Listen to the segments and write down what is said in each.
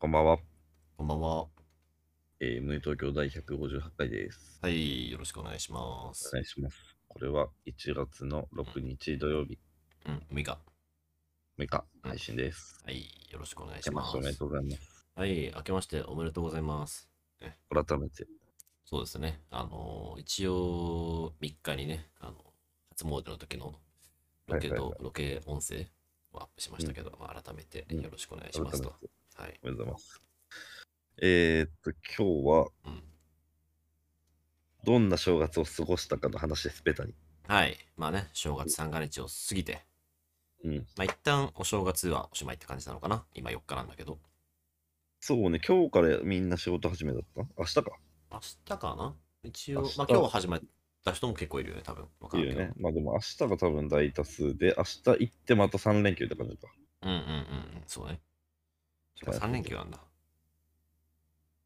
こんばんは。こんばんは。えー、無東京第158回です。はい、よろしくお願いしまおす。願いします。これは1月の6日土曜日うん、6日。6日配信です。はい、よろしくお願い明けします。ましておめでとうございます。はい、明けましておめでとうございます。改めて、そうですね。あのー一応、3日にね、あの、初詣の時のロケと、はいはいはロケ音声をアップしましたけど、まあ、改めてよろしくお願いしますと。はい。おめでとうございます。えー、っと、今日はうん。どんな正月を過ごしたかの話です、ベタに。はい。まあね、正月三が日を過ぎて、うん。まあ一旦お正月はおしまいって感じなのかな。今4日なんだけど。そうね、今日からみんな仕事始めだった？明日か？明日かな？一応まあ今日始まった人も結構いるよね、多分。わかんないけどいいよね。まあでも明日が多分大多数で、明日行ってまた3連休って感じか。うんうんうんうん、そうね。はい3連休なんだ。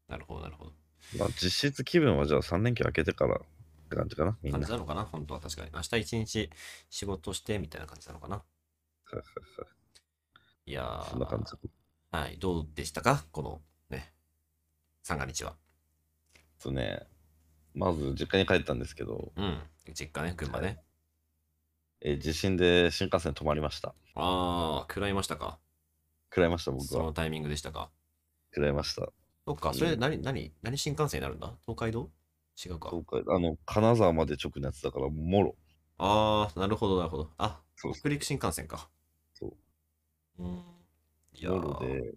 なるほど、なるほど。まあ実質気分はじゃあ3連休明けてからって感じかな、みんな。感じなのかな本当は確かに。明日一日仕事してみたいな感じなのかないやー、そんな感じ。はい、どうでしたか？このね、三が日は。そうね、まず実家に帰ったんですけど、うん、実家ね、群馬ね。えー地震で新幹線止まりました。あー、食らいましたか？食らいました、僕は。そのタイミングでしたか？食らいました。そっか、うんそれ何、何、何新幹線になるんだ？東海道？違うか。東海あの、金沢まで直のやつだから、もろ。あー、なるほど、なるほど。あ、そう北陸新幹線か。。そううん。いやもろー、で、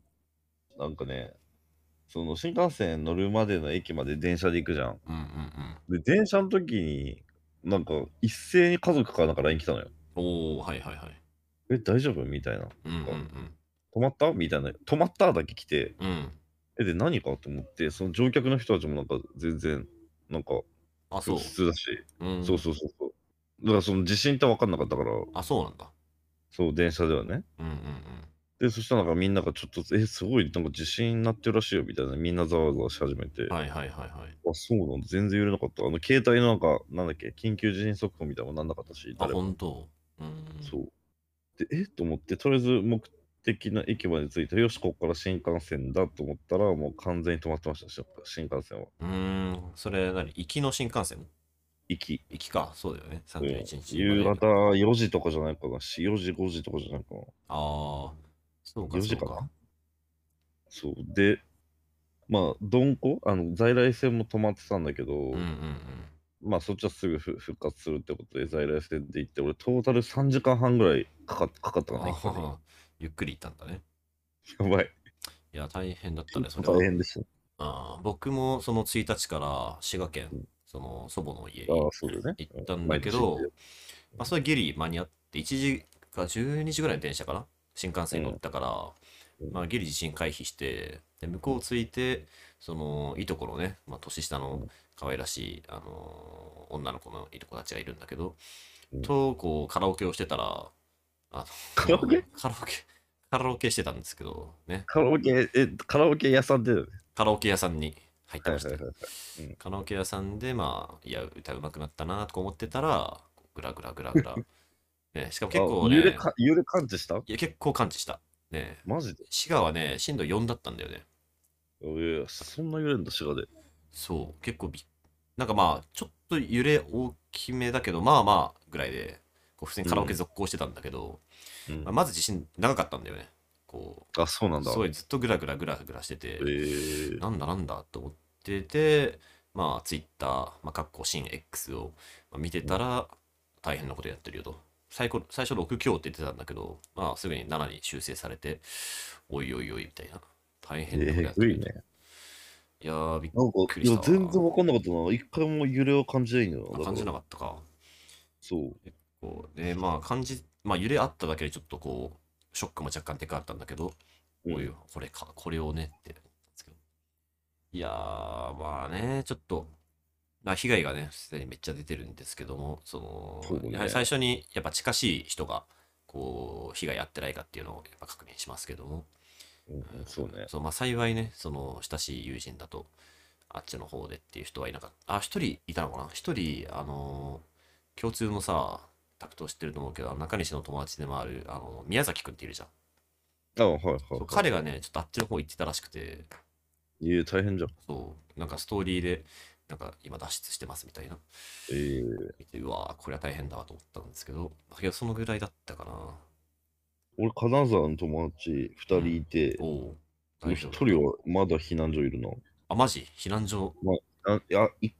なんかね、その新幹線乗るまでの駅まで電車で行くじゃん。うんうんうん。で、電車の時に、なんか一斉に家族からなんか LINE 来たのよ。おー、はいはいはい。え、大丈夫？みたいな。うんうん止まった？みたいな。止まっただけ来て、うん。うん。え、で、何かと思って、その乗客の人たちもなんか全然、なんかあ、そう普。通だし、うん。そうそうそうそう。だからその地震って分かんなかったから、あ、そうなんだ。そう、電車ではね。うんうんうん。で、そしたらなんかみんながちょっと、え、すごい、なんか地震になってるらしいよ、みたいな、みんなざわざわし始めて、はいはいはいはい。あ、そうなんだ、全然揺れなかった。あの、携帯のなんか、なんだっけ、緊急地震速報みたいなのもなんなかったし、あ、誰もほんと。うん。そう。で、え？と思って、とりあえず目的の駅まで着いて、よし、ここから新幹線だと思ったら、もう完全に止まってました、し新幹線は。うーん。それ何？行きの新幹線？行き。行きか。そうだよね。31日。夕方4時とかじゃないかな、し4時、5時とかじゃないかな。ああ。そうか。4時かなそう。で、まあ、鈍行？あの、在来線も止まってたんだけど、うんうんうん。まあ、そっちはすぐふ復活するってことで、在来線で行って、俺、トータル3時間半ぐらいかかかかったかな、ゆっくり行ったんだね。やばい。いや、大変だったね、それは大。変でした。あー僕もその1日から滋賀県うん、その祖母の家あに。行ったんだけど毎日、まあ、それギリ間に合って、1時か12時ぐらいの電車かな？新幹線に乗ったから、うんまあ、ギリ地震回避して、で向こう着いて、そのいとこのね、まあ、年下の可愛らしい、あのー女の子のいとこたちがいるんだけど、うんと、こう、カラオケをしてたら、あのカラオケ？カラオケカラオケしてたんですけど、ね、カラオケ、え、カラオケ屋さんで。カラオケ屋さんに入ってました。カラオケ屋さんで、まあ、いや、歌うまくなったなとか思ってたら、グラグラグラグラ。ね、しかも結構ね、あ揺れか揺れ感知した？いや、結構感知した。ね、マジで？滋賀はね、震度4だったんだよね。いやそんな揺れんだ、滋賀で。そう、結構びっなんかまあ、ちょっと揺れ大きめだけど、まあまあぐらいで、こう普通にカラオケ続行してたんだけど、うんまあ、まず地震長かったんだよね。こあ、そうなんう、だ。すごいずっとグラグラグラグラしてて、えー、なんだなんだと思ってて、まあ、ツイッター、まあ、かっこ新 X をまあ見てたら、大変なことやってるよと。最初最初6強って言ってたんだけど、まあ、すぐに7に修正されて、おいおいおいみたいな。大変なことやえってるよと。ぐいね。いやー、びっくりしたわ全然わかんなかったな。一回も揺れを感じないんだよな。感じなかっったか。た。そう。こうで、まあ、感じ、まあ、揺れあっただけでちょっとこう、ショックも若干でかかったんだけど、うんこういう、これか、これをねって。いやー、まあね、ちょっと、まあ、被害がね、すでにめっちゃ出てるんですけども、その、やはり最初に、やっぱ近しい人が、こう、被害あってないかっていうのをやっぱ確認しますけども、うん、そうね。そう、まあ幸いね、その、親しい友人だと、あっちの方でっていう人はいなかった。あ、一人いたのかな？一人、あのー共通のさ、タクト知ってると思うけど、中西の友達でもある、あの、宮崎くんっているじゃん。あはいはい、はい。彼がね、ちょっとあっちの方行ってたらしくて、いえ、大変じゃん。そう、なんかストーリーで、なんか今脱出してますみたいな。えー、見て、うわーこれは大変だわと思ったんですけど、だけどそのぐらいだったかな。俺、金沢の友達2人いて、おお。1大丈夫。人はまだ避難所いるな。あ、マジ？避難所？あいやい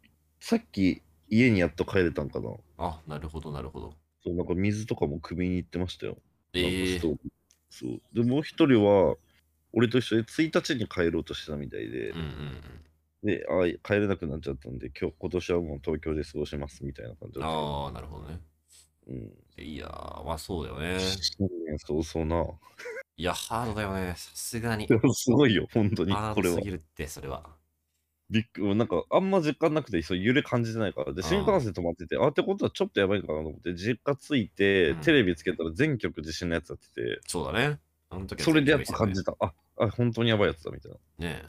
さっき家にやっと帰れたんかな。あ、なるほど、なるほど。そうなんか水とかも首に行ってましたよ。えーそうで、もう一人は、俺と一緒で1日に帰ろうとしてたみたいで、うんうんうん。であ帰れなくなっちゃったんで、今日今年はもう東京で過ごしますみたいな感じ。ああ、なるほどね。うん。いやー、まあそうだよね。新年早々な。いや、ハードだよね。さすがに。すごいよ、本当にハー。これはドすぎ。るって、それは。びっくなんか、あんま実感なくて、そう揺れ感じてないから。で、新幹線止まってて、あ、ってことはちょっとやばいかなと思って、実家着いて、うんテレビつけたら全局地震のやつやってて、そうだね。あの時はそれでやっぱ感じた。あ、あ、本当にやばいやつだ、みたいな。ねえ。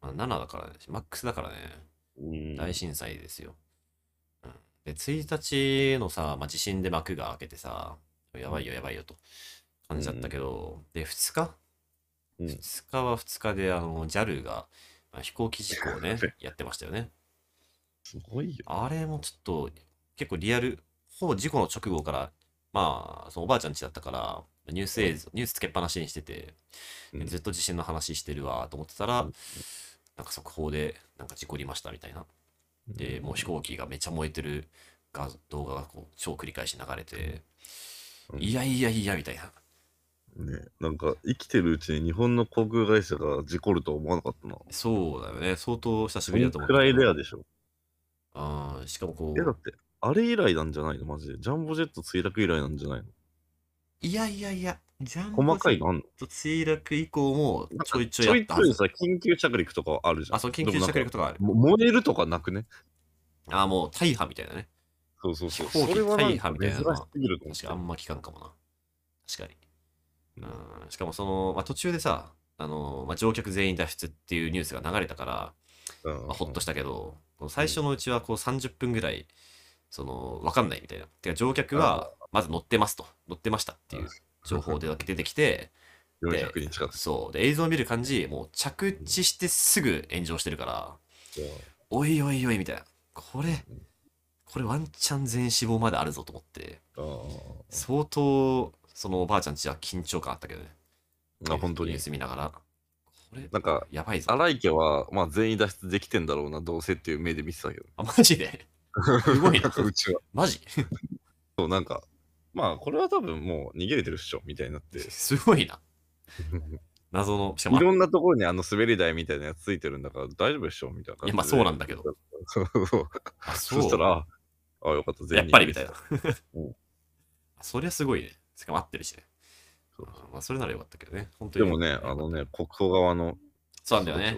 まあ、7だからね。マックスだからね。うん。大震災ですよ。うん、で、1日のさ、まあ、地震で幕が開けてさ、やばいよ、やばいよと感じだったけど、で、2日？うん ?2 日は2日で、あの、JAL が、まあ飛行機事故をね、やってましたよね。すごいよ。あれもちょっと、結構リアル、ほぼ事故の直後から、まあ、そのおばあちゃん家だったから、ニュース映像、ニュースつけっぱなしにしてて、うんずっと地震の話してるわと思ってたら、うんなんか速報で、なんか事故りましたみたいな。で、もう飛行機がめっちゃ燃えてる画動画がこう超繰り返し流れて、うんいやいやいやみたいな。ね、なんか生きてるうちに日本の航空会社が事故るとは思わなかったな。そうだよね。相当久しそぶりだと思ったんくらいレアでしょ。あーしかもこえ、だうっ、て、あれ以来なんじゃないの？マジで。ジャンボジェット墜落以来なんじゃないの？いやいやいや、ジャンボ細かいジェッのあんの？ト墜落以降もちょいちょいやったはず。ちょいさ、緊急着陸とかはあるじゃん。あ、そう、緊急着陸とかある。でもなんかも燃えるとかなくね？あー、もう大破みたいなね。そうそうそう。飛行機それはなん大破みたいなのはすぎると思確かあんま聞かんかもな。確かに。うん、しかもその、まあ、途中でさ、あのまあ、乗客全員脱出っていうニュースが流れたから、まあ、ほっとしたけど、最初のうちはこう30分ぐらい、その、わかんないみたいな。てか乗客はまず乗ってますと、乗ってましたっていう情報でだけ出てきて、400人近く。そう。で、映像を見る感じ、もう着地してすぐ炎上してるから、おいおいおいみたいな。これ、これワンチャン全死亡まであるぞと思って、あ相当、そのおばあちゃんちは緊張感あったけどね。あ、本当にニュー。ス見ながら。これ、なんか、やばいぞ。荒井家は、まあ、全員脱出できてんだろうな、どうせっていう目で見てたけど。あ、マジで？すごいな。うちは。マジ？そう、なんか、まあ、これは多分もう逃げれてるっしょ、みたいになって。すごいな。謎の、しかいも、ろんなところにあの滑り台みたいなやつついてるんだから大丈夫でしょみたいな感じで。いやまあそうなんだけど。そうそう。あ、そそうしたら、ああ、よかった、全員やっぱりみたいな。うんそりゃすごいね。しかも合ってるしね。そうまあ、それならよかったけどね。本当に。でもね、あのね、国宝側の。そうなんだよね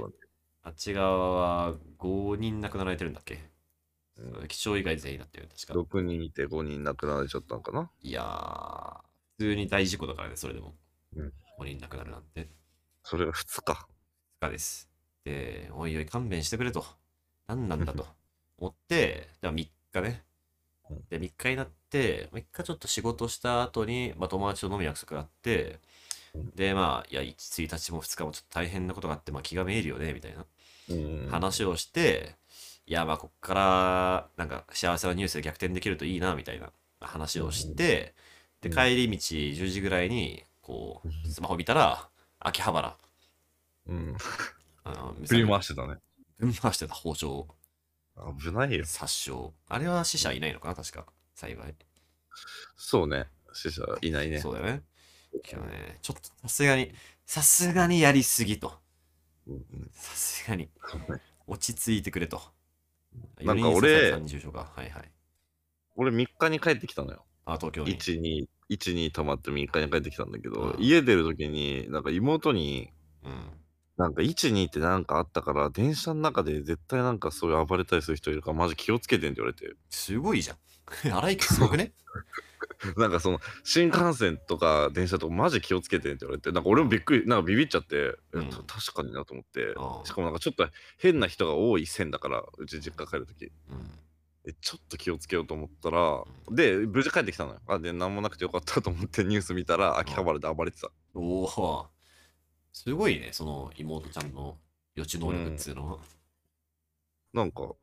あっち側は5人亡くなられてるんだっけ、うん気象以外全員だったよね、確はか。6人いて5人亡くなられちゃったのかな？いやー、普通に大事故だからね、それでも。うん5人亡くなるなんて。それが2日。がです。で、おいおい勘弁してくれと。何なんだと 思って、では3日ねうん。で、3日になって、3日ちょっと仕事した後に、まあ、友達と飲む約束があってうん、で、まあ、いや、1、1日も2日もちょっと大変なことがあって、まあ、気がめいるよね、みたいなうん。話をして、いや、まあ、こっから、なんか、幸せなニュースで逆転できるといいな、みたいな話をして、で、うん帰り道10時ぐらいに、こう、スマホ見たら、秋葉原、うん。あの、振り回してたね。ぶん回してた包丁、危ないよ。殺傷。あれは死者いないのかな、確か。幸い。そうね。死者いないね。そうだよね。けどね、ちょっとさすがに、さすがにやりすぎと。さすがに、落ち着いてくれと。なんか俺。はいはい。俺3日に帰ってきたのよ。あ、東京に。1、2、1、2泊まって3日に帰ってきたんだけど、うん家出るときに、なんか妹に、うん。なんか1、2ってなんかあったから、電車の中で絶対なんかそういう暴れたりする人いるから、マジ気をつけてんって言われて。すごいじゃん。荒井家すごくね？なんかその、新幹線とか電車とかマジ気をつけてんって言われて、なんか俺もびっくり、なんかビビっちゃって、えうんた確かになと思ってしかもなんかちょっと変な人が多い線だから、うち実家帰るとき。うん。えちょっと気をつけようと思ったら、で、無事帰ってきたのよ。あ、で、なんもなくてよかったと思って ニュース見たら、秋葉原で暴れてた。おお。すごいね、その妹ちゃんの予知能力っつうのは。なんか、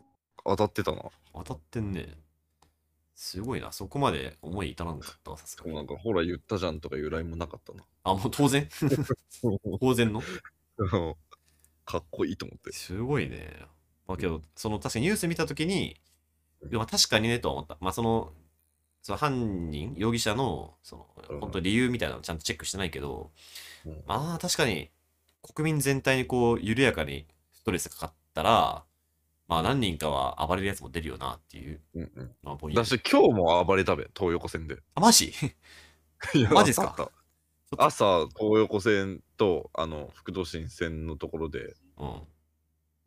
当たってたな。当たってんね。すごいな。そこまで思い至らんかったわ、さすがに。なんか、ほら言ったじゃんとか由来もなかったな。あ、もう当然？当然の？かっこいいと思って。すごいね。まあけど、その確かにニュース見たときに、でも確かにねとは思った。まあその、その犯人、容疑者の、そのうん、本当理由みたいなのちゃんとチェックしてないけど、うんまあ確かに、国民全体にこう、緩やかにストレスかかったら、まあ何人かは暴れるやつも出るよなっていう、うんうん。まあ、ポイントだし、今日も暴れたべ、東横線で。あ、マジ？いやマジっすか？あった朝、東横線と、あの、副都心線のところで、うん。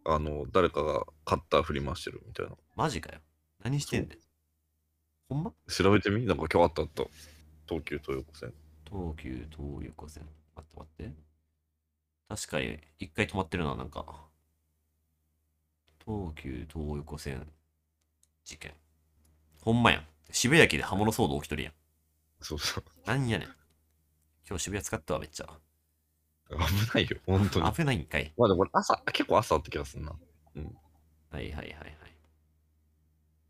あの、誰かがカッター振り回してるみたいな。マジかよ。何してんねん。ほんま？調べてみ？なんか今日あったあった。東急東横線。東急東横線。待って待って。確かに、一回止まってるな、なんか。東急東横線事件。ほんまやん。渋谷駅で刃物騒動起きとるやん。そうそう。なんやねん。今日渋谷使ったわ、めっちゃ。危ないよ、本当に。危ないんかい。まあでもこれ朝、結構朝あった気がするな。はいはいはいはい。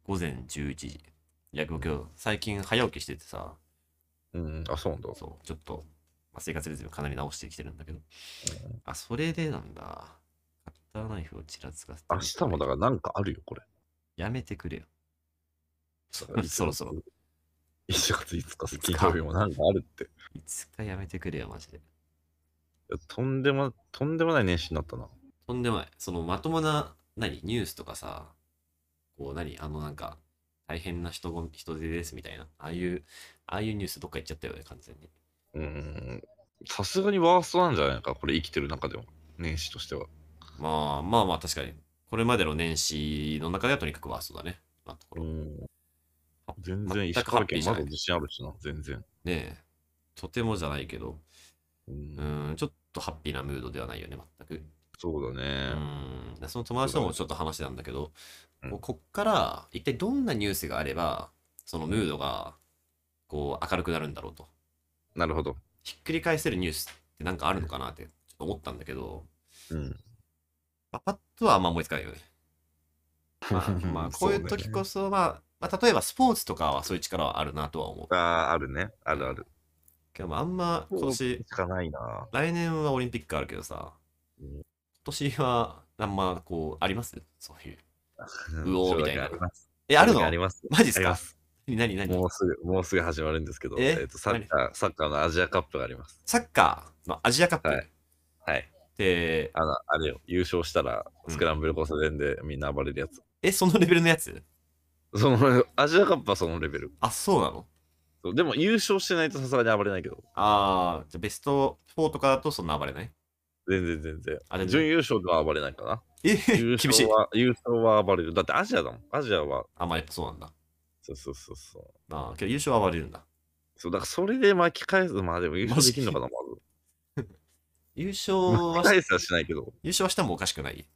午前11時。いや、僕今日最近早起きしててさ、うん、あ、そうなんだ。そう、ちょっと、まあ、生活リズムかなり直してきてるんだけど。あ、それでなんだ。ターナイフをちらつかせて。明日もだからなんかあるよ、これ。やめてくれよ。そ ろそろ。1月5日、金曜日もなんかあるって。いいつかやめてくれよ、マジで。やとんでも、とんでもない年始になったな。とんでもない。そのまともな、何、ニュースとかさ、こう、何、あのなんか、大変な人ご人手ですみたいな、ああいう、ああいうニュースどっか行っちゃったよね、完全に。うーん。さすがにワーストなんじゃないか、これ生きてる中でも。年始としては。まあまあまあ、確かに。これまでの年始の中ではとにかくワーストだね。まあ、ところ。ん。あ全然石川県まだ自信あるしな、全然。ねえ。とてもじゃないけど、うんうーん、ちょっとハッピーなムードではないよね、全く。そうだうね。ん。でその友達ともちょっと話してたんだけど、うんこうこっから一体どんなニュースがあれば、そのムードがこう明るくなるんだろうと。なるほど。ひっくり返せるニュースってなんかあるのかなってちょっと思ったんだけど、うん。まあ、パッとはあんま思いつかないよね。まあ、まあ、こういう時こそ、まあ、まあ、例えばスポーツとかはそういう力はあるなとは思う。そ。ああ、あるね。あるある。けど、まああんま今年、しかないな。来年はオリンピックあるけどさ、うん今年はあんまこう、あります？そういう。うおーみたいな。え、あるの？あります。マジっすか？何何？もうすぐ、もうすぐ始まるんですけど、え？えっとサッカー、サッカーのアジアカップがあります。サッカーのアジアカップ？はいはい。で、あの、あれよ、優勝したら、うんスクランブル交差点でみんな暴れるやつ。え、そのレベルのやつ？その、アジアカップはそのレベル。あ、そうなの？そうでも優勝してないとさすがに暴れないけど、あー、じゃあベスト4とかだとそんな暴れない？全然全然。あ全然準優勝では暴れないかな。え、優厳しい勝。は、優勝は暴れる。だってアジアだもん。アジアは、あ、まあやっぱそうなんだ。そうそうそうそう。あーけど優勝は暴れるんだ。そう、だからそれで巻き返す。まあでも優勝できんのかな、ま優勝ず。はしないけど。優勝はしてもおかしくない？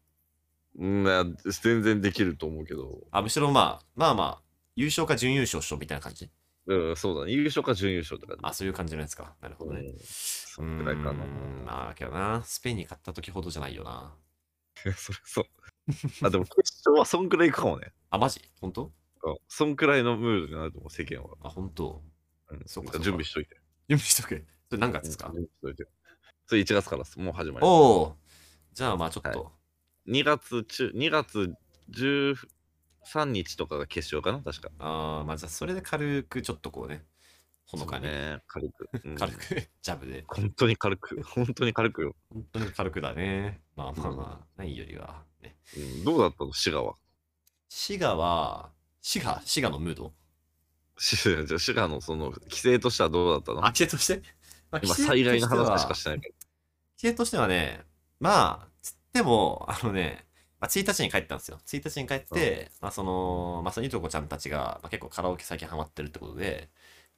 うん、まあ全然できると思うけど。あ、むしろまあ、まあまあ、優勝か準優勝しようみたいな感じ？うん、そうだね。優勝か準優勝とか、ね。あ、そういう感じのやつか。なるほどね。うんそんくらいかな。まあ、けどな、スペインに勝った時ほどじゃないよな。それそう。あ、でも決勝はそんくらいいくかもね。あ、マジ？本当？うんそんくらいのムードになると思う、世間は。あ、本当？うん、そうかそうか準備しといて。準備しとけ。それ何月ですか、準備しといて。それ1月からですもう始まります。おおじゃあまあちょっと、は2月中、2月13日とかが決勝かな、確か。あーまあじゃあそれで軽くちょっとこうね、ほのかに、そうね、軽く。うん軽く ジャブで、本当に軽く、本当に軽くよ。本当に軽くだね。まあまあまあ、ないよりは、ね。うん、どうだったの、滋賀は？滋賀は、滋賀？滋賀のムード？じゃあ滋賀のその規制としてはどうだったの？あ、規制として、まあ今、規制災害のとしては話しかしてないけど。規制としてはね、まあ、つっても、あのね、まあ、1日に帰ったんですよ。1日に帰って、まあその、まあそのいとこちゃんたちが、まあ、結構カラオケ最近ハマってるってことで、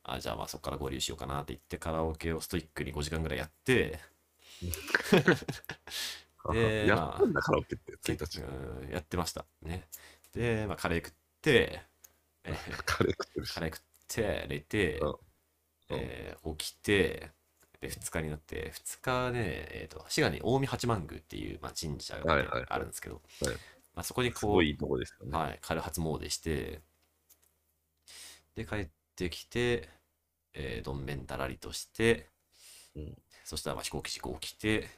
あじゃあまあそこから合流しようかなって言ってカラオケをストイックに5時間ぐらいやって、でやったんだ、カラオケって、1日。うんやってました。ね。で、まあカレー食って、えーカレー食ってるしカ。レー食って、寝てうん、えー起きて、で、2日になって、2日ね、えっ、と、滋賀に近江八幡宮っていう、まあ、神社があるんですけど、はいまあ、そこにこう、すごいいいとこですよね。はい、軽初詣して、で、帰ってきて、えー、どんべんだらりとして、うんそしたらまあ飛行機事故起きて、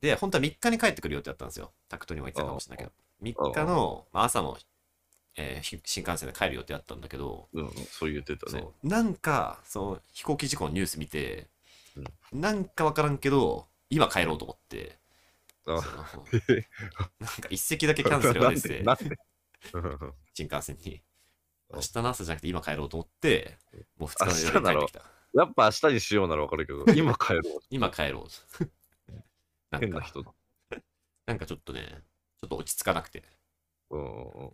で、本当は3日に帰ってくる予定だったんですよ。タクトにも言ってたかもしれないけど。3日の、まあ、朝の、えーひ新幹線で帰る予定だったんだけど、うん、そう言ってたね。なんか、その飛行機事故のニュース見て、なんかわからんけど、今帰ろうと思って、なんか一席だけキャンセルが出て 新幹線に。うん明日の朝じゃなくて今帰ろうと思って、もう2日の夜に帰ってきた。やっぱ明日にしようならわかるけど、今帰ろう。今帰ろう。なんか、変な人だ。なんかちょっとね、ちょっと落ち着かなくて、うんうんうん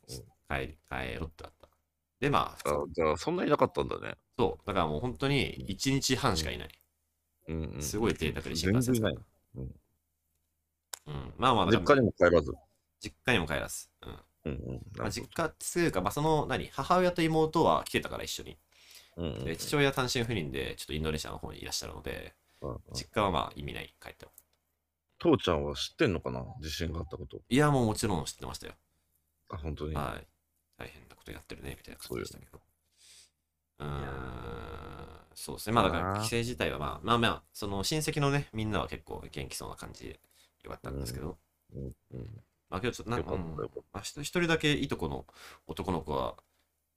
帰帰ろうってなった。で、まあ、あじゃあ、そんなになかったんだね。そう、だからもう本当に1日半しかいない。うんうん、すごい贅沢に新全幹線然いない。うん、まあまあ、だ実家にも帰らず。実家にも帰らず。うんうんうん。まあ、実家っていうか、まあ、その何？母親と妹は来てたから一緒に。うんうんうんで父親は単身赴任でちょっとインドネシアの方にいらっしゃるので、うんうん実家はまあ意味ない帰っても。父ちゃんは知ってんのかな？地震があったこと。いや、もうもちろん知ってましたよ。あ、本当に？はい。大変なことやってるね、みたいな感じでしたけど。うー。ん、そうですね。まあだから、帰省自体はまあ、まあまあ、その親戚のね、みんなは結構元気そうな感じでよかったんですけど、うん。うん。まあけどちょっとなんよかまあ、一人だけいとこの男の子は、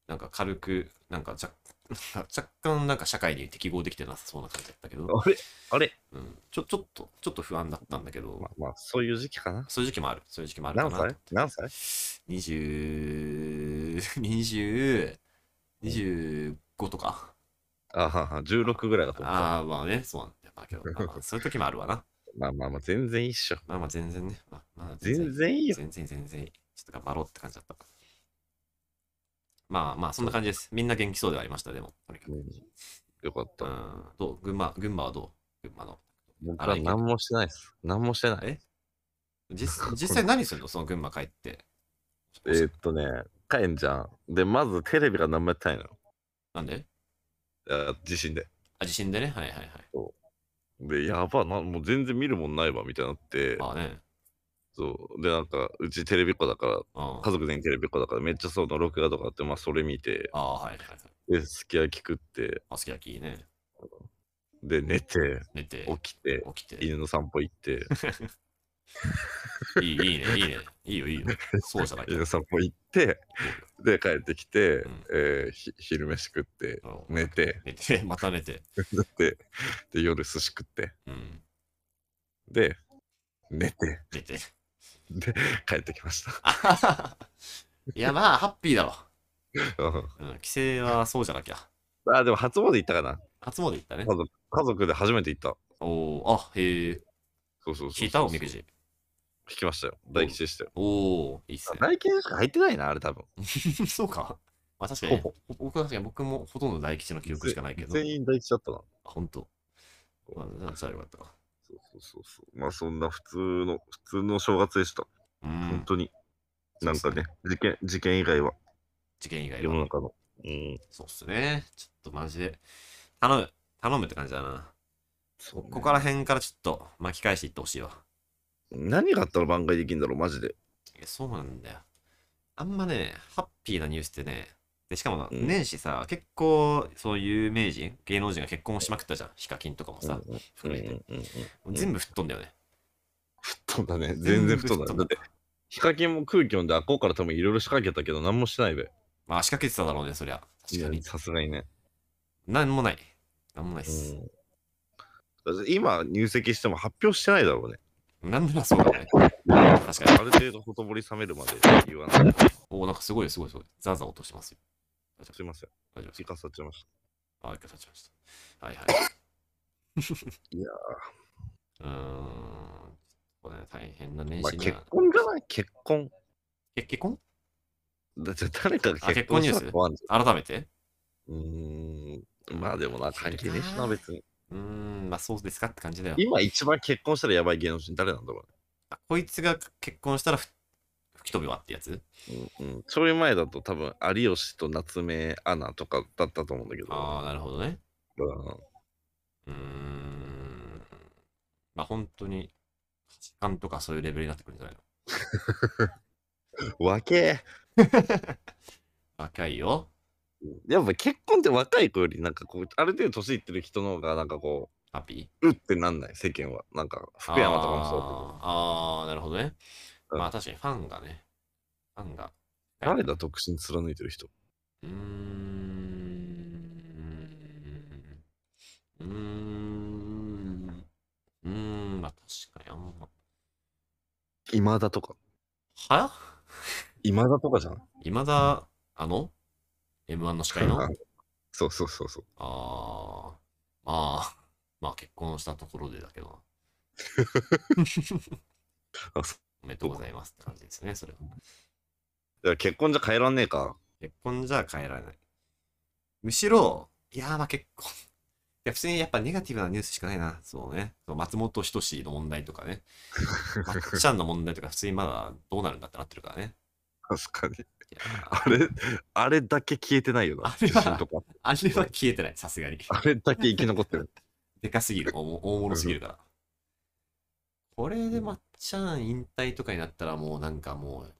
なんか軽く、なんか若 若干なんか社会に適合できてなさそうな感じだったけど、あれ？あれ？うん、ちょちょっと、ちょっと不安だったんだけど、まあまあ、そういう時期かな。そういう時期もある。そういう時期もあるか何な。歳？何歳？20、20、25とか。あはは、16ぐらいだと思った。ああ、まあね、そうなんだけど、まあまあ そういう時もあるわな。まあまあまあ、全然いいっしょ。まあまあ全然ね。まあ、まあ全然いいよ。全然全然いい。ちょっと頑張ろうって感じだった。まあまあ、そんな感じです。みんな元気そうではありました、でも。とにかく。うんよかった。うん。どう？群馬、群馬はどう？群馬の。僕はい何もしてないです。何もしてない。え？実 実際何するの？その群馬帰って。えーっとね、帰んじゃん。で、まずテレビが何もやってないのよ。なんで？あ地震で。あ、地震でね？はいはいはい。で、やばな、もう全然見るもんないわ、みたいになって。まあね。そう。で、なんか、うちテレビっ子だから、うん。家族全員テレビっ子だから、めっちゃそうの録画とかあって、まあ、それ見て、ああ、はいはいはい。で、すき焼き食って、あ、すき焼きね。で、寝て、寝て、起きて、起きて。犬の散歩行って、いい、いいね、いいね。いいよ、いいよ。そうじゃない散歩 行って、で、帰ってきて、うんえーひ昼飯食って、と。寝て、寝て、また寝て。寝て、で、夜寿司食って、うん。で、寝て、寝て。で、帰ってきました。いや、まあ、ハッピーだろ。うんうん。帰省はそうじゃなきゃ。あ、でも初詣行ったかな。初詣行ったね家。族家族で初めて行った。おおあ、へえ。そうそうそうそう。聞いたおみくじ。引きましたよ。大吉でしたよ。おおいいっすね。大吉しか入ってないな、あれ多分。そうか。まあ確かに、ほぼ僕は確かに僕もほとんど大吉の記憶しかないけど。全員大吉だったな。あ本当。まあ、じゃあ、それはよかったわ。そうそうそうそう。まあそんな普通の、普通の正月でした。う本ん。当に。なんかね、事件、事件以外は、事件以外は。世の中の。うん。そうっすね。ちょっとマジで。頼む。頼むって感じだな。そうねここら辺からちょっと巻き返していってほしいわ。何があったら番外できるんだろう、マジで。いやそうなんだよ。あんまね、ハッピーなニュースってね、でしかも年始さ、結構そういう有名人、芸能人が結婚しまくったじゃん。ヒカキンとかもさ、うんうん含めて。うんうんうん全部吹っ飛んだよね。吹っ飛んだね。全然吹っ飛んだ。だって、ヒカキンも空気読んで、あっこから多分いろいろ仕掛けたけど、何もしてないべ。まあ仕掛けてただろうね、そりゃ。確かに。さすがにね。なんもない。なんもないっす。うん今入籍しても発表してないだろうね。なんならそうだね。確かに。ある程度ほとぼり冷めるまで言わない。おお、なんかすごいすごいすごい。ザーザー音してますよ。すいません。夫大丈夫時間経っちゃいましあ、一回経ちました。はいはい。いやうーん。これね、大変な年た。まあ。結婚じゃない？結婚。け結婚？だって誰かがあ結婚ニュース？改めて？うーん。まあでもな、関係ねえしな、別に。うーん、まあそうですかって感じだよ。今一番結婚したらやばい芸能人誰なんだろあこいつが結婚したらふ吹き飛ぶわってやつ？うね。うんうん。ちょい前だと多分、有吉と夏目アナとかだったと思うんだけど。ああ、なるほどね。うんうーん。まあ本当に、時間とかそういうレベルになってくるんじゃないわけの 若いよ。やっぱ結婚って若い子よりなんかこうある程度年いってる人の方がなんかこハッピううってなんない？世間は。なんかー福山とかもそうだけど。あー。あー、なるほどね。うん。まあ確かにファンがね、ファンが。誰だ？独身貫いてる人。うーん。うーん。うーん、まあ確かにあんま。今田とか。は？今田とかじゃん。今だ、あの？?M1 の司会の？あそうそうそうそうあー、まあ、まあ結婚したところでだけどな。あそおめでとうございますって感じですね、それは。いや結婚じゃ変えらんねえか結婚じゃ変えられない。むしろ、いやーまあ結婚。いや、普通にやっぱネガティブなニュースしかないな。そうね。そう松本人志の問題とかね。まっちゃんの問題とか普通にまだどうなるんだってなってるからね。確かにあれあれだけ消えてないよなあれは地震とかあれは消えてない、さすがに。あれだけ生き残ってるでかすぎる、大大物すぎるから。これでまっちゃん引退とかになったらもうなんかもう、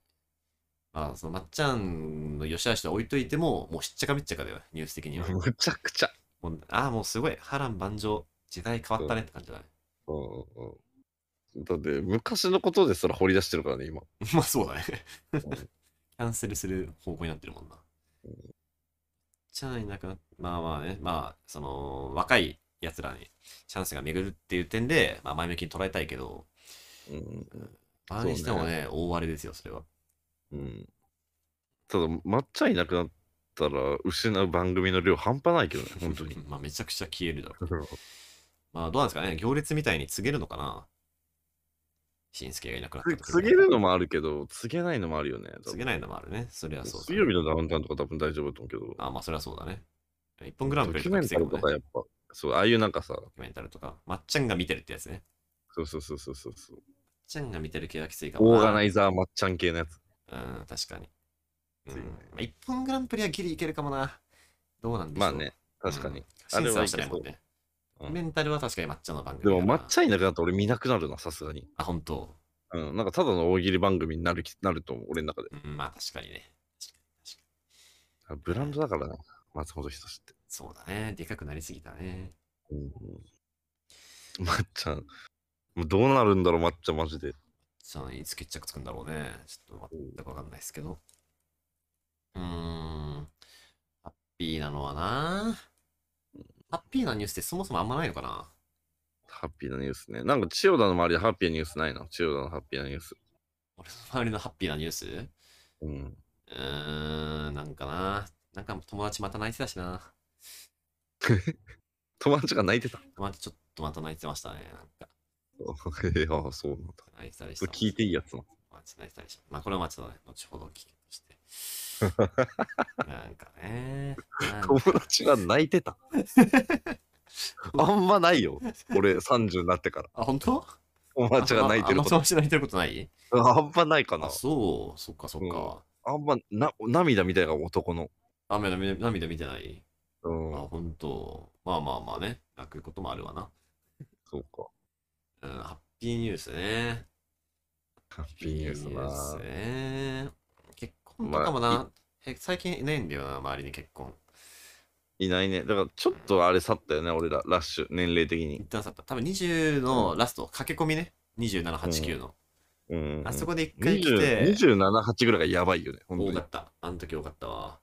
まあそのまっちゃんの良し悪しは置いといても、もうしっちゃかめっちゃかだよ、ニュース的には。むちゃくちゃもうああ、もうすごい、波乱万丈、時代変わったねって感じだね。うんうんうんだって昔のことですら掘り出してるからね今 まあそうだね。キャンセルする方向になってるもんな。チャンいなくなっまあまあね、まあ、その、若い奴らにチャンスが巡るっていう点で、まあ前向きに捉えたいけど、うん。まあにしてもね、大荒れですよ、それは。うん。ただまっちゃんいなくなったら失う番組の量半端ないけどね本当に。まあめちゃくちゃ消えるだろう。まあどうなんですかね、行列みたいに告げるのかなしんすけがいなくなった時告げるのもあるけど告げないのもあるよね。告げないのもあるね。それはそうだ、水曜日のダウンタウンとか多分大丈夫だと思うけど。あまあそれはそうだね。一本グランプリドキュメンタルとかやっぱそうああいうなんかさ。ドキュメンタルとか、まっちゃんが見てるってやつね。そうそうそうそうそうまっちゃんが見てる系はきついかも。な。オーガナイザーまっちゃん系のやつ。うん、確かに。うん。まあ、一本グランプリはギリいけるかもな。どうなんでしょう。まあね確かに、うん、審査はしてないもんね。うんメンタルは確かに抹茶の番で組だな。もまっちゃんいなくなったら俺見なくなるなさすがにあ、本当。うんなんかただの大喜利番組になるきなると思う俺の中でうん、まあ確かにね。確かに確かに。あブランドだからね松本人志ってそうだね。でかくなりすぎたね。うんまっちゃんもうどうなるんだろうまっちゃんマジでじゃあ、いつ決着つくんだろうね。ちょっと全くわかんないですけど。うーん。ハッピーなのはな。ハッピーなニュースってそもそもあんまないのかな？ハッピーなニュースねなんか千代田の周りでハッピーなニュースないの？千代田のハッピーなニュース俺の周りのハッピーなニュース？ううんーん、なんかな。なんか友達また泣いてたしな。友達が泣いてた？友達ちょっとまた泣いてましたね。なんか ああそうなんだ泣いてたりした。聞いていいやつな友達泣いてたりした。まあこれはまあちょっとね、後ほど聞。なんかね。友達が泣いてたあんまないよ俺30になってからあ、本当？友達が泣いてること友達泣いてることない？あんまないかなあ、そう。そっかそっか。あんまな涙みたいな男のあ、涙涙見てない？うんあ、本当。まあまあまあね。泣くこともあるわな。そうかうん、ハッピーニュースね。ハッピーニュースなね。結婚とかもな、まえ最近いないんだよな、周りに結婚。いないねだからちょっとあれ去ったよね俺らラッシュ年齢的に一旦さった。多分20のラスト、駆け込みね。27、8、9の。うんあそこで一回来20て、27、8ぐらいがやばいよね本当に多かった。あの時多かったわ。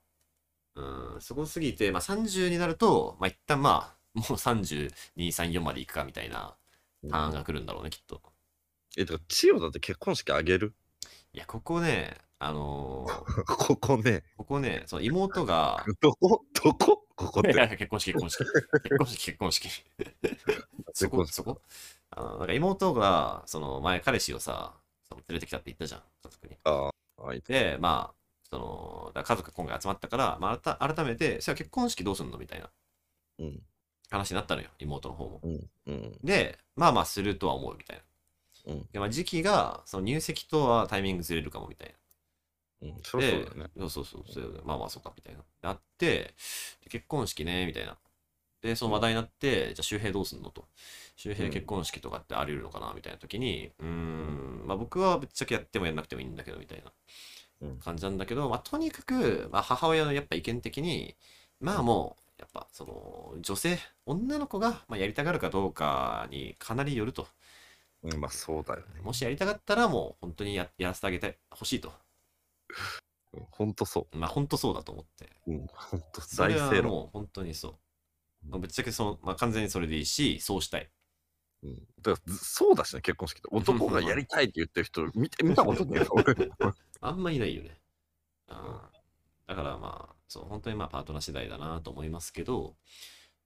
うん、そこ過ぎて、まあ30になると、まあ一旦まあ、もう32、3、4まで行くかみたいなターンが来るんだろうね、きっと。えだから千代だって結婚式あげる？いや、ここね、あのー ここねここね、その妹が、どこどこ？ここって結婚式、結婚式。結婚式、結婚式。そこ、そこ？あの、なんか妹が、その前彼氏をさ、その連れてきたって言ったじゃん、家族に。あああいつで、まあ、その、だ家族が今回集まったから、まあ、改改めて、それは結婚式どうすんのみたいなうん話になったのよ、妹の方も。うんうんで、まあまあするとは思うみたいな。うんでまあ、時期が、その入籍とはタイミングずれるかもみたいな。うんそりゃそうだよねそうそうそうそう、まあまあそうかみたいな。であって、で結婚式ね、みたいな。で、その話題になって、じゃあ周平どうすんのと。周平結婚式とかってあり得るのかなみたいな時に、うーん、まあ僕はぶっちゃけやってもやんなくてもいいんだけど、みたいなうん感じなんだけど、まあとにかく、まあ母親のやっぱ意見的に、まあもう、やっぱその女性、女の子がまあやりたがるかどうかにかなりよると。うん、まあそうだよね。もしやりたかったらもう本当にややらせてあげてほしいと。うんほんとそまあ本当そうだと思って。う。うん、ほんとそれは大正論。もう本当にそう。まあぶっちゃけその、まあ、完全にそれでいいし、そうしたい。うん、だからずそうだしね、結婚式って。男がやりたいって言ってる人見て見たことねえよ、俺。あんまいないよね。あーだからまあ、そう、本当にまあパートナー次第だなと思いますけど、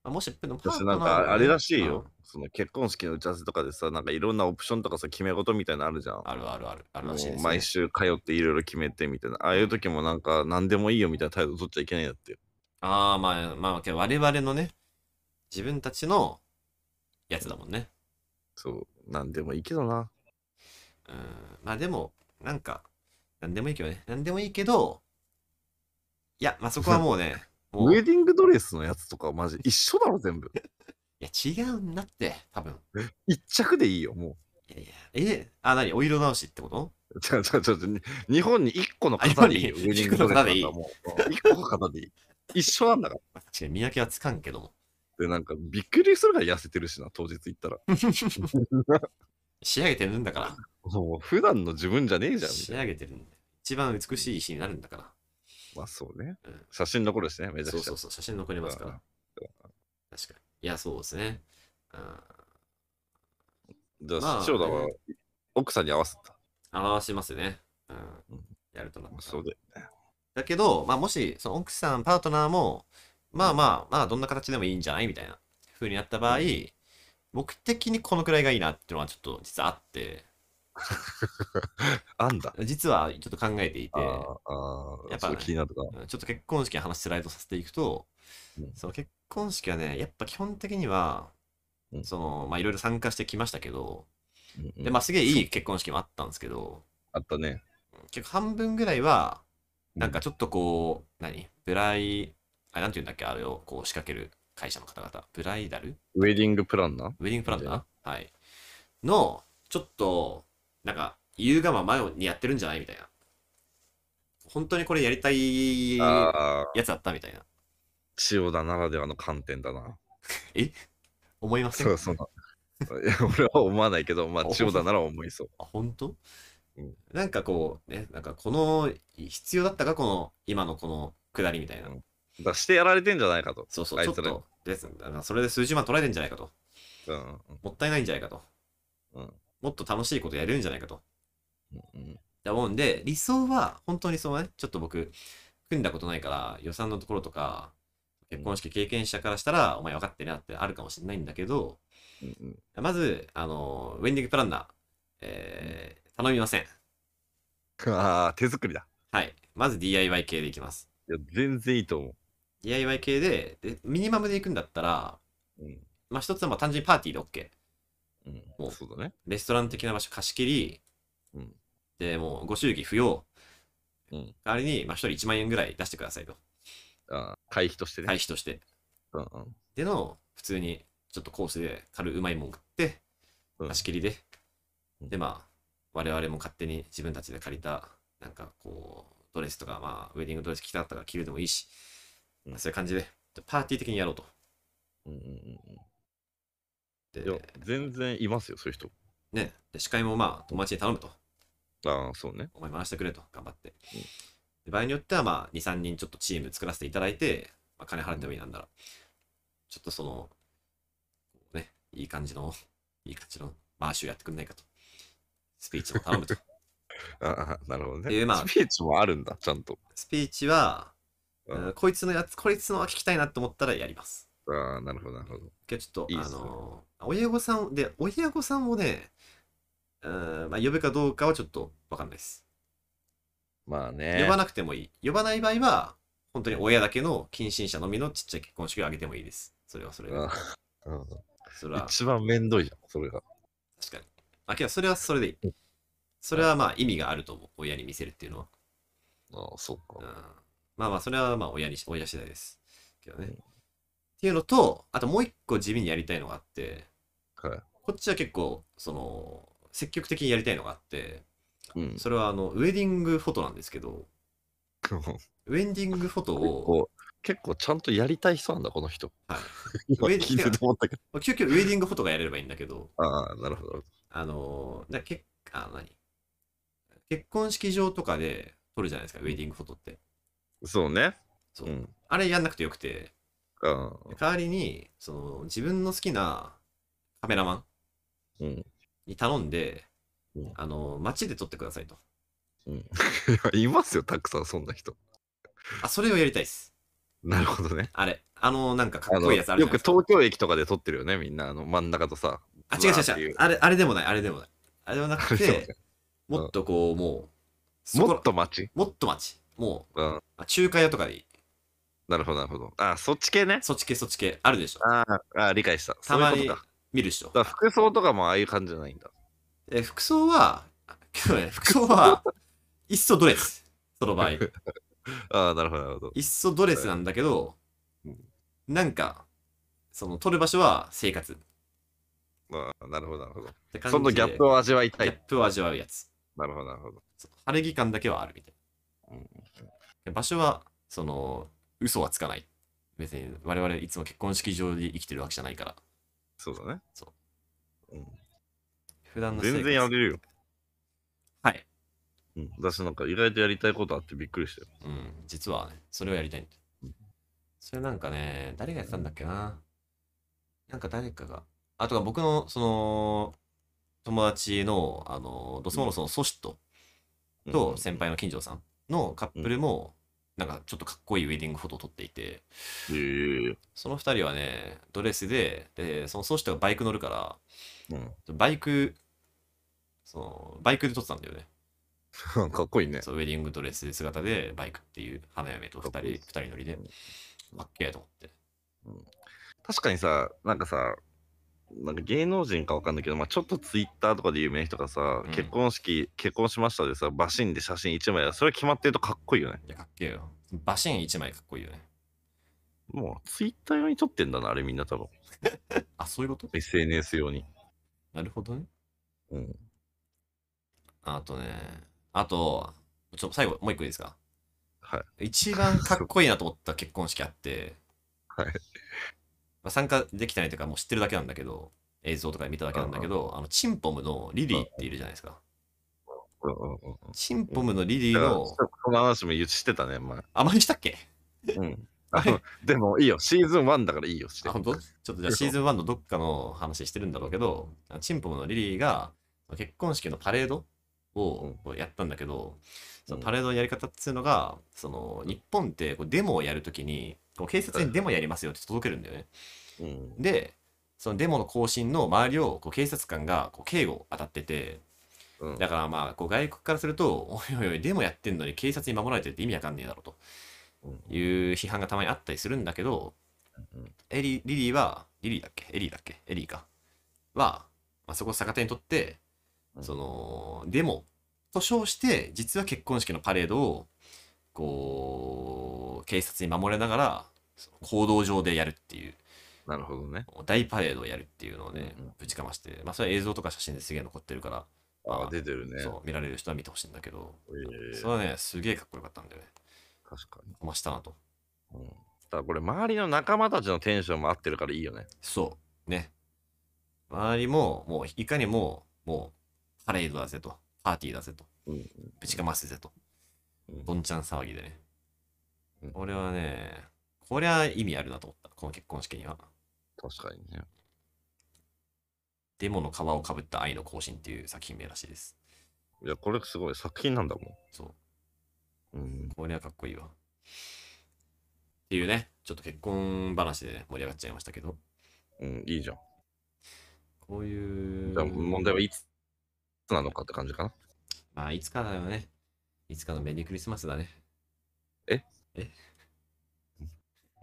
まあ、もし、パート私ナーなんかあれらしいようん。その結婚式の打ち合わせとかでさ、なんかいろんなオプションとかさ、決め事みたいなのあるじゃん。あるあるある、あるもらしいです、ね。う毎週通っていろいろ決めてみたいな。ああいう時もなんか何でもいいよみたいな態度取っちゃいけないんだって。ああ、まあまあ、我々のね、自分たちのやつだもんね。そう、何でもいいけどな。うん。まあでも、なんか、なんでもいいけどね。なんでもいいけど、いや、まあそこはもうね、ウェディングドレスのやつとかマジ 一緒だろ、全部。や、違うんだって、多分。一着でいいよ、もいやいや、え、あ、何？お色直しってこと？う。ちょちょちょちょ、に日本に一個のあ型でいいよ、ウェディングドレスだったら一個のもう。一個の型でいい。一緒なんだから。まあ確かに見分けはつかんけども。で、なんかびっくりするぐらい痩せてるしな、当日行ったら。仕上げてるんだから。もう普段の自分じゃねえじゃん、み仕。上げてるんだよ。一番美しい石になるんだから。まあそうねうん。写真残るしね、めちゃくちゃそうそう。そう、写真残りますから。うん確かに。いや、そうですね。うんじゃまああ、塩田は奥さんに合わせた？表しますね。うんうん。やるとなったらそうで。だけど、まあ、もし、その奥さん、パートナーも、まあまあ、まあ、どんな形でもいいんじゃないみたいな風になった場合、うん僕的にこのくらいがいいなっていうのはちょっと実はあって、あんだ。実はちょっと考えていて、あーあー、やっぱそう気になるか。うんちょっと結婚式の話スライドさせていくと、うんその結婚式はね、やっぱ基本的には、うんその、まあいろいろ参加してきましたけど、うんうんで、まあすげえいい結婚式もあったんですけど、あったね。結構半分ぐらいは、うんなんかちょっとこう、何？ブライ、あれなんて言うんだっけ？あれをこう仕掛ける会社の方々。ブライダル？ウェディングプランナー？ウェディングプランナー？はい。の、ちょっと、なんか、言うがままにやってるんじゃないみたいな。本当にこれやりたいやああ、つだったみたいな。千代田ならではの観点だな。思いません？そうそう。いや俺は思わないけど、まあ、千代田なら思いそう。あ、本当、うんなんかこう、ね、なんかこの、必要だったか？この、今のこの下りみたいな。うんだしてやられてんじゃないかと。そうそう、ちょっあいつらにと、です。それで数十万取られてんじゃないかと。うんうんもったいないんじゃないかと。うんもっと楽しいことやれるんじゃないかと。うん思うんで、理想は、本当にそうね、ちょっと僕、組んだことないから、予算のところとか、結婚式経験者からしたら、お前分かってるなってあるかもしれないんだけど、うんまず、あの、ウェンディングプランナー、えー、頼みません。うんああ、手作りだ。はい。まず DIY 系でいきます。いや、全然いいと思 DIY 系で、でミニマムで行くんだったら、う。うん。まあ一つはまあ単純にパーティーで OK。うんもうそうだね。レストラン的な場所貸し切り、うん。で、もうご祝儀不要。うん。代わりに、まあ一人1万円ぐらい出してくださいと。ああ、会費としてね。会費として。うんうん。での、普通にちょっとコースで軽いうまいもん食って、うん貸し切りで、うんで、まあ、我々も勝手に自分たちで借りた、なんかこう、ドレスとか、まあ、ウェディングドレス着たかったから着るでもいいし、うんまあそういう感じで、パーティー的にやろうと。うんうんうん。いや、全然いますよ、そういう人。ね、で司会もまあ、友達に頼むと。ああ、そうね。お前回してくれと、頑張って。で場合によっては、まあ、2、3人ちょっとチーム作らせていただいて、まあ、金払ってもいいなんだら、ちょっとその、ね、いい感じの、いい感じの回しをやってくんないかと。スピーチも頼むと。ああ、なるほどね。まあスピーチもあるんだ、ちゃんと。スピーチは、うんうんこいつのやつ、こいつのは聞きたいなと思ったらやります。ああ、なるほど、なるほど。けどちょっと、あいいっすねのー親御さん、で、親御さんをね、うんまあ、呼ぶかどうかはちょっとわかんないです。まあね。呼ばなくてもいい。呼ばない場合は、本当に親だけの近親者のみのちっちゃい結婚式を挙げてもいいです。それはそれで。あうんそれは一番めんどいじゃん、それが。確かに。あ、けどそれはそれでいい。それはまあ意味があると思う。親に見せるっていうのは。ああ、そううんか。まあまあ、それはまあ親に、親次第です。けどね。うんっていうのと、あともう一個地味にやりたいのがあって、はい。こっちは結構、その、積極的にやりたいのがあって、うん。それはあの、ウェディングフォトなんですけど、ウェディングフォトを、こう結構ちゃんとやりたい人なんだ、この人。はい。今ウェディ聞いてて思ったけど。究極ウェディングフォトがやれればいいんだけど、ああ、なるほど。あの、だけあ何？結婚式場とかで撮るじゃないですか、ウェディングフォトって。そうね。そううん。あれやんなくてよくて、あ代わりに、その、自分の好きなカメラマンうん。に頼んでうん、あの、街で撮ってくださいと。うん。いますよ、たくさん、そんな人。あ、それをやりたいです。なるほどね。あれ。あの、なんかかっこいいやつあるじよく。東京駅とかで撮ってるよね、みんな。あの真ん中とさ。あ、違う違う違う。あれ、あれでもない、あれでもない。あれではなくて、もっとこう、もう、もっと街？もっと街。もう、うん。あ中華屋とかでいい。なるほど、なるほど。あ、そっち系ね。そっち系そっち系あるでしょ。あーあー、理解した。たまに。見る人。だから服装とかもああいう感じじゃないんだ。え服装は、けどね、服装は、いっそドレス。その場合。ああ、なるほど、なるほど。いっそドレスなんだけどうん、なんか、その、撮る場所は生活。っまあ、なるほど、なるほど。そのギャップを味わいたい。ギャップを味わうやつ。なるほど、なるほど。晴れ着感だけはあるみたいうんな。場所は、その、嘘はつかない。別に、我々いつも結婚式場で生きてるわけじゃないから。そうだね。。そううん、普段の全然やれるよ。はい。うん。私なんか意外とやりたいことあってびっくりしたよ。うん、実はね、それをやりたいんだうん。それなんかね、誰がやってたんだっけな。なんか誰かが。あとは僕の、その、友達の、あの、ドスモノスのソシットと先輩の金城さんのカップルも、なんかちょっとかっこいいウェディングフォトを撮っていて。その二人はね、ドレスで、で、そのソシットがバイク乗るから、うん。バイク、その、バイクで撮ってたんだよね。かっこいいね。そうウェディングドレス姿でバイクっていう花嫁と二人いい二人乗りでうんかっけえと思って確かにさ、なんかさ、なんか芸能人かわかんないけど、まあ、ちょっとツイッターとかで有名な人がさ、うん結婚式、結婚しましたでさ、バシンで写真1枚やそれ決まってるとかっこいいよね。いやかっけえよバシン一枚かっこいいよねもうツイッター用に撮ってんだな、あれみんな多分。あそういうこと？SNS 用に。なるほどねうん。あとねあとちょっと最後もう一個いいですか？はい。一番かっこいいなと思った結婚式あって、はい。まあ、参加できてないというかもう知ってるだけなんだけど映像とかで見ただけなんだけどあのチンポムのリリーっているじゃないですか。チンポムのリリーのこの話も言ってたね、前。あまりしたっけ？うん。でもいいよ、シーズン1だからいいよ、してあ、。本当？ちょっとじゃあシーズン1のどっかの話してるんだろうけど、あチンポムのリリーが結婚式のパレードをやったんだけど、そのパレードのやり方っていうのが、その日本ってこうデモをやるときに、こう警察にデモやりますよって届けるんだよね。うん。で、そのデモの行進の周りをこう警察官がこう警護当たってて、うん。だからまあこう外国からすると、おいおいおい、デモやってんのに警察に守られてるって意味わかんねえだろと。うん。いう批判がたまにあったりするんだけど、うんエリリリーは、リリーだっけ？エリーだっけ？エリーか。は、まあ、そこを逆手にとって、うん。その、デモと称して、実は結婚式のパレードを、こう、警察に守れながら、行動上でやるっていう、なるほどね。大パレードをやるっていうのをねうんうん、ぶちかまして、まあ、それは映像とか写真ですげえ残ってるから、あまあ出てるね。そう、見られる人は見てほしいんだけど、えーそれはね、すげえかっこよかったんだよね。確かに。かましたなと。うん。だからこれ、周りの仲間たちのテンションも合ってるからいいよね。そう。ね。周りも、もう、いかにも、もう、パレードだぜと、パーティーだぜと、うん。ぶちかますぜと、うんどんちゃん騒ぎでねうん。俺はね、こりゃ意味あるなと思った、この結婚式には。確かにね。デモの皮をかぶった愛の行進っていう作品名らしいです。いや、これすごい作品なんだもそう。ん。うん。これはかっこいいわ。っていうね、ちょっと結婚話で、ね、盛り上がっちゃいましたけど、うん、いいじゃん。こういう。じゃあ問題はいつなのかって感じかな？まあ、いつかだよね。いつかのメリークリスマスだね。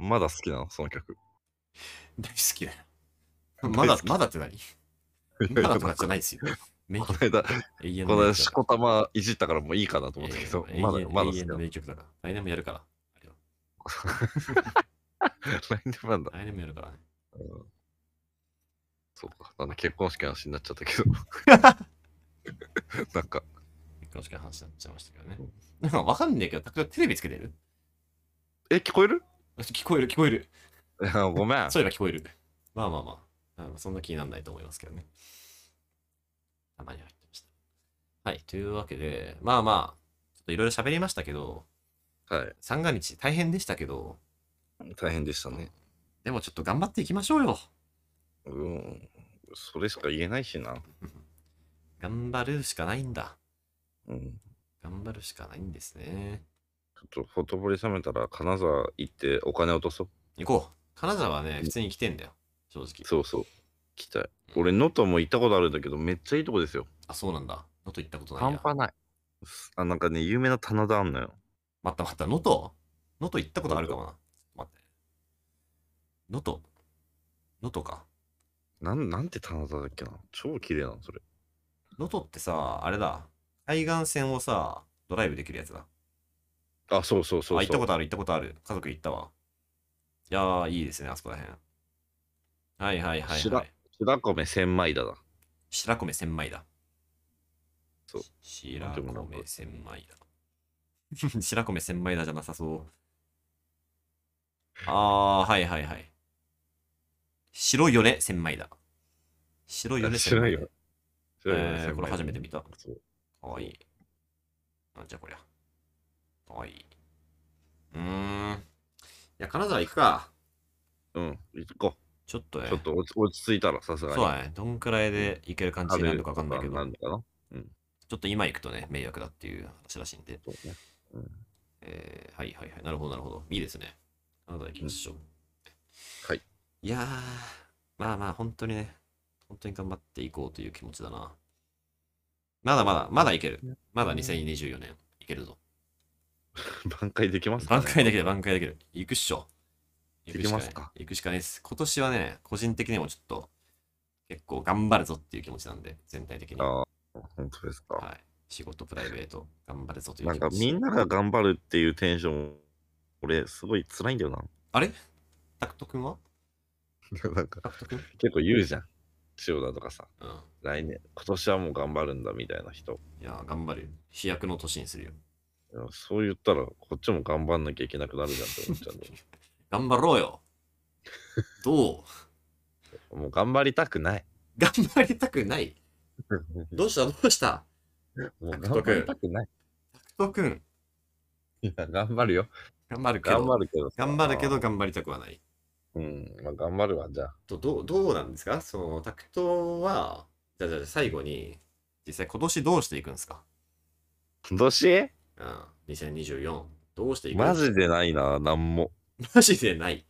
まだ好きなの？その曲。大好きだよ。まだまだって何？まだとかじゃないですよ。名こ曲の間、この間、しこたまいじったからもういいかなと思ったけど、まだ、まだ好きなの。名曲だから。来年もやるから。来年なんだ。来年もやるからそうか。なんだ結婚式の話になっちゃったけど。なんか、結婚式の話になっちゃいましたけどね。なんかわかんねえけど、タクテレビつけてる？え、聞こえる？聞こえる聞こえる。ごめん。そういえば聞こえる。まあまあまあ。あそんな気にならないと思いますけどね。たまに入ってました。はい。というわけで、まあまあ、ちょっといろいろ喋りましたけど、はい。三が日大変でしたけど、大変でしたね。でもちょっと頑張っていきましょうよ。うん。それしか言えないしな。頑張るしかないんだ。うん。頑張るしかないんですね。ちょっとほとぼり冷めたら金沢行ってお金落とそう。行こう。金沢はね、普通に来てんだよ。正直。そうそう。来たい。俺、能登も行ったことあるんだけど、めっちゃいいとこですよ。あ、そうなんだ。能登行ったことないや。半端ない。あ、なんかね、有名な棚田あんのよ。待った待った、能登？能登行ったことあるかもな。待って。能登？能登か。なん、なんて棚田だっけな。超綺麗なの、それ。能登ってさ、あれだ。海岸線をさ、ドライブできるやつだ。あ、そうそうそうそう。あ、行ったことある、行ったことある。家族行ったわ。いやー、いいですね、あそこらへん。はいはいはい、白はい。白米千枚田だ。白米千枚だ。そう。白米千枚だ。白米千枚だじゃなさそう。あー、はいはいはい。白いよね、千枚だ。白いよね、千枚だ白いよ。。白いよねこれ初めて見た。そうかわいい。なんじゃこりゃ。かわいい。うーん。いや、金沢行くか。うん、行こう。ちょっとね。ちょっと落ち落ち着いたら、さすがに。そうだね。どんくらいで行ける感じになるのかわかんないけど、なんのかなちょっと今行くとね、迷惑だっていう話らしいんで。そうね。うんえー、はいはいはい。なるほどなるほど。いいですね。金沢行きましょう。はい。いやー、まあまあ、本当にね、本当に頑張っていこうという気持ちだな。まだまだ、まだいける。まだ2024年いけるぞ。挽回できますか、ね、挽回できる、挽回できる。行くっしょ。行くしかないできますか？行くしかないです。今年はね、個人的にもちょっと、結構頑張るぞっていう気持ちなんで、全体的に。はああ、本当ですか。い。仕事、プライベート、頑張るぞというなんか気持ち。みんなが頑張るっていうテンション、俺、すごい辛いんだよな。あれ？タクト君は？なんか結構言うじゃん。千代田とかさ、うん。来年、今年はもう頑張るんだみたいな人。いや、頑張るよ。飛躍の年にするよ。そう言ったら、こっちも頑張んなきゃいけなくなるじゃんって思っちゃうんだよ 頑張ろうよ。どう？もう頑張りたくない。頑張りたくない？どうした？どうした？もう頑張りたくない。タクト君、いや、頑張るよ。頑張るけど、頑張るけどさ。頑張るけど頑張りたくはない。うん、まあ、頑張るわ、じゃあ。とどうどうなんですか？そのタクトは、じゃあじゃあ最後に、実際今年どうしていくんですか？今年？うん、2024。どうしていくマジでないな、なんも。マジでない？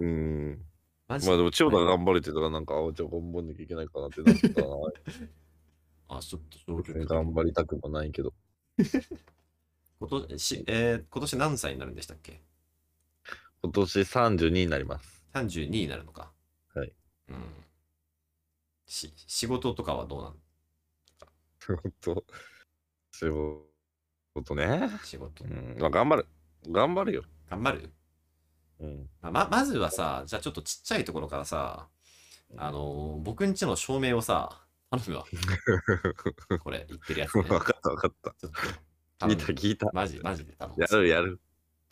うん。まあでも、千代田が頑張れてたら、なんか、あ、じゃあ頑張んなきゃいけないかなってなったな。あ、ちょっと消極別に頑張りたくもないけど。今年、えー今年何歳になるんでしたっけ？今年32になります。?32 になるのか。はい。うん。し、仕事とかはどうなの仕事、仕事ね。仕事う。ん、まあ頑張る。頑張るよ。頑張る？うん。まあままずはさ、じゃあちょっとちっちゃいところからさ、あのー僕んちの照明をさ、頼むわ。これ、言ってるやつね。分かった分かった。ちょっと聞いた聞いた。マジ、マジで頼む。やるやる。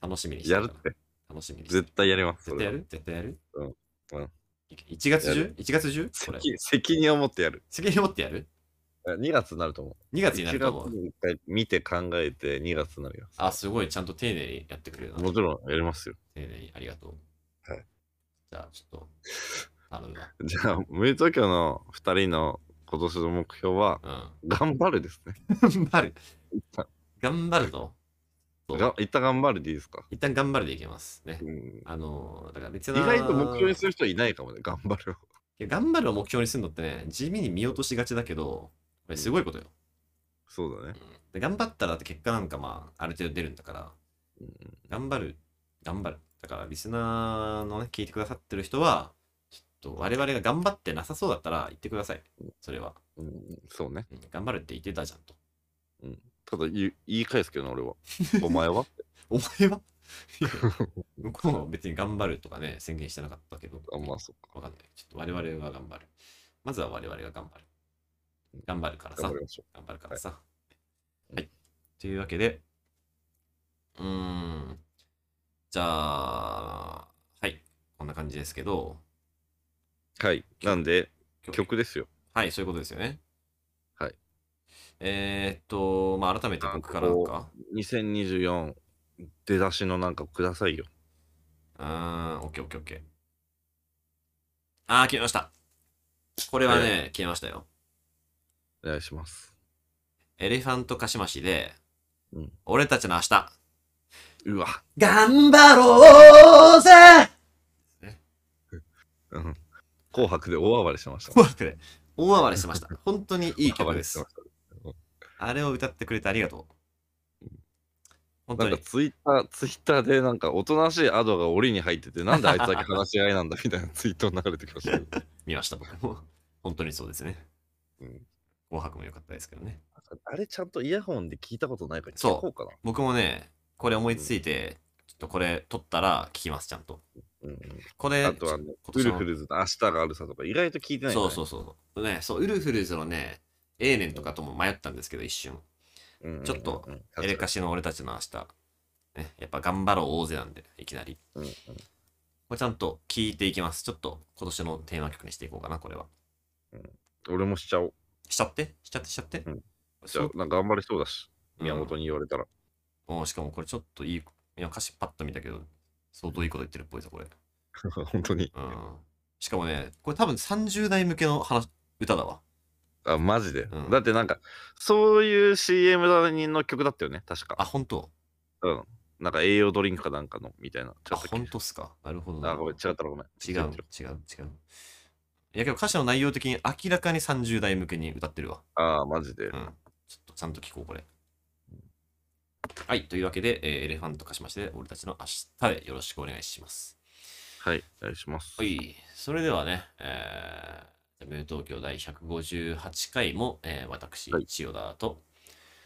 楽しみにしてるやるって。楽しみにしてる絶対やります。絶対やる？絶対やる？うんうんい ?1 月中？やる ?1 月中？これ。責 責任を持ってやる。責任持ってやる？2月になると思う。?2 月になると思1う月。に一回見て考えて2月になるよ。あ、すごい、ちゃんと丁寧にやってくれるな。もちろんやりますよ。丁寧にありがとう。はい。じゃあ、ちょっと、頼むわ。じゃあ、無東京の2人の今年の目標は、うん。頑張るですね。頑張る。頑張ると。が一旦頑張るでいいですか、一旦頑張るでいけますねう。ん、あのー、だから別意な外と目標にする人いないかもね、頑張るを。いや頑張るを目標にするのってね、地味に見落としがちだけど、これすごいことよ。そうだね。で頑張ったらって結果なんかまあ、ある程度出るんだから、うん頑張る、頑張る。だからリスナーのね、聞いてくださってる人は、ちょっと我々が頑張ってなさそうだったら言ってください。それは。うん、そうね。うん頑張るって言ってたじゃんと。ただ言い言い返すけどな、俺は。お前は？お前は？向こうも別に頑張るとかね、宣言してなかったけど、あ、まあそっか。わかんない。ちょっと我々が頑張る。まずは我々が頑張る。頑張るからさ頑張。りましょ頑張るからさ。いはい。というわけで、うーん。じゃあ、はい。こんな感じですけど、う。はい。なんで、曲曲ですよ。はい、そういうことですよね。はい。えー、っと、まあ、改めて僕からなんか。2024出だしのなんかくださいよ。うーん、オッケーオッケーオッケー。あー、決めました。これはね、決めましたよ。お願いします。エレファントカシマシで、うん俺たちの明日、うわ。頑張ろうぜ うん。紅白で大暴れしてました。紅白で大暴れしてました。本当にいい曲ですあれを歌ってくれてありがとう。本当になんか。ツイッター、ツイッターでなんかおとなしいアドが檻に入ってて、なんであいつだけ話し合いなんだみたいなツイート流れてきましたけど。見ました、僕も。本当にそうですね。うん紅白も良かったですけどね。あれちゃんとイヤホンで聞いたことないから聞そうこうかな。僕もね、これ思いついて、ちょっとこれ撮ったら聞きます、ちゃんと。うんうんこれ、あとはね、ウルフルズの明日があるさとか意外と聞いてない、そうそうそう。ね、そう、ウルフルズのね、A 年とかとも迷ったんですけど、一瞬。ちょっとうんエレカシの俺たちの明日。ね、やっぱ頑張ろう大勢なんで、いきなり。これちゃんと聞いていきます。ちょっと今年のテーマ曲にしていこうかな、これは。俺もしちゃおう。しちゃって？しちゃって？しちゃって？うんじそうゃあ、なんか頑張りそうだし、うん宮本に言われたら。おしかもこれちょっといい、いや歌詞パッと見たけど、相当いいこと言ってるっぽいぞ、これ。本当に。うん。しかもね、これ多分30代向けの話、歌だわ。あ、マジで？うんだってなんか、そういう CM の曲だったよね、確あ、か。本当？うん。なんか栄養ドリンクかなんかの、みたいな。ちあ、本当っすか？なるほどな。あ、ごめん、違ったらごめん。違う、違う、違う。いやけど歌詞の内容的に明らかに30代向けに歌ってるわ。ああ、マジでう。ん。ちょっとちゃんと聞こう、これ。はい。というわけで、えーエレファント化しまして、俺たちの明日でよろしくお願いします。はい、お願いします。はい。それではね、えー、東京第158回も、えー私、はい千代田と、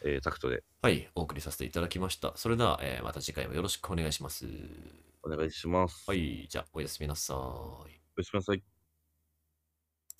えー、タクトではい、お送りさせていただきました。それでは、えーまた次回もよろしくお願いします。お願いします。は。い。じゃあ、おやすみなさい。おやすみなさい。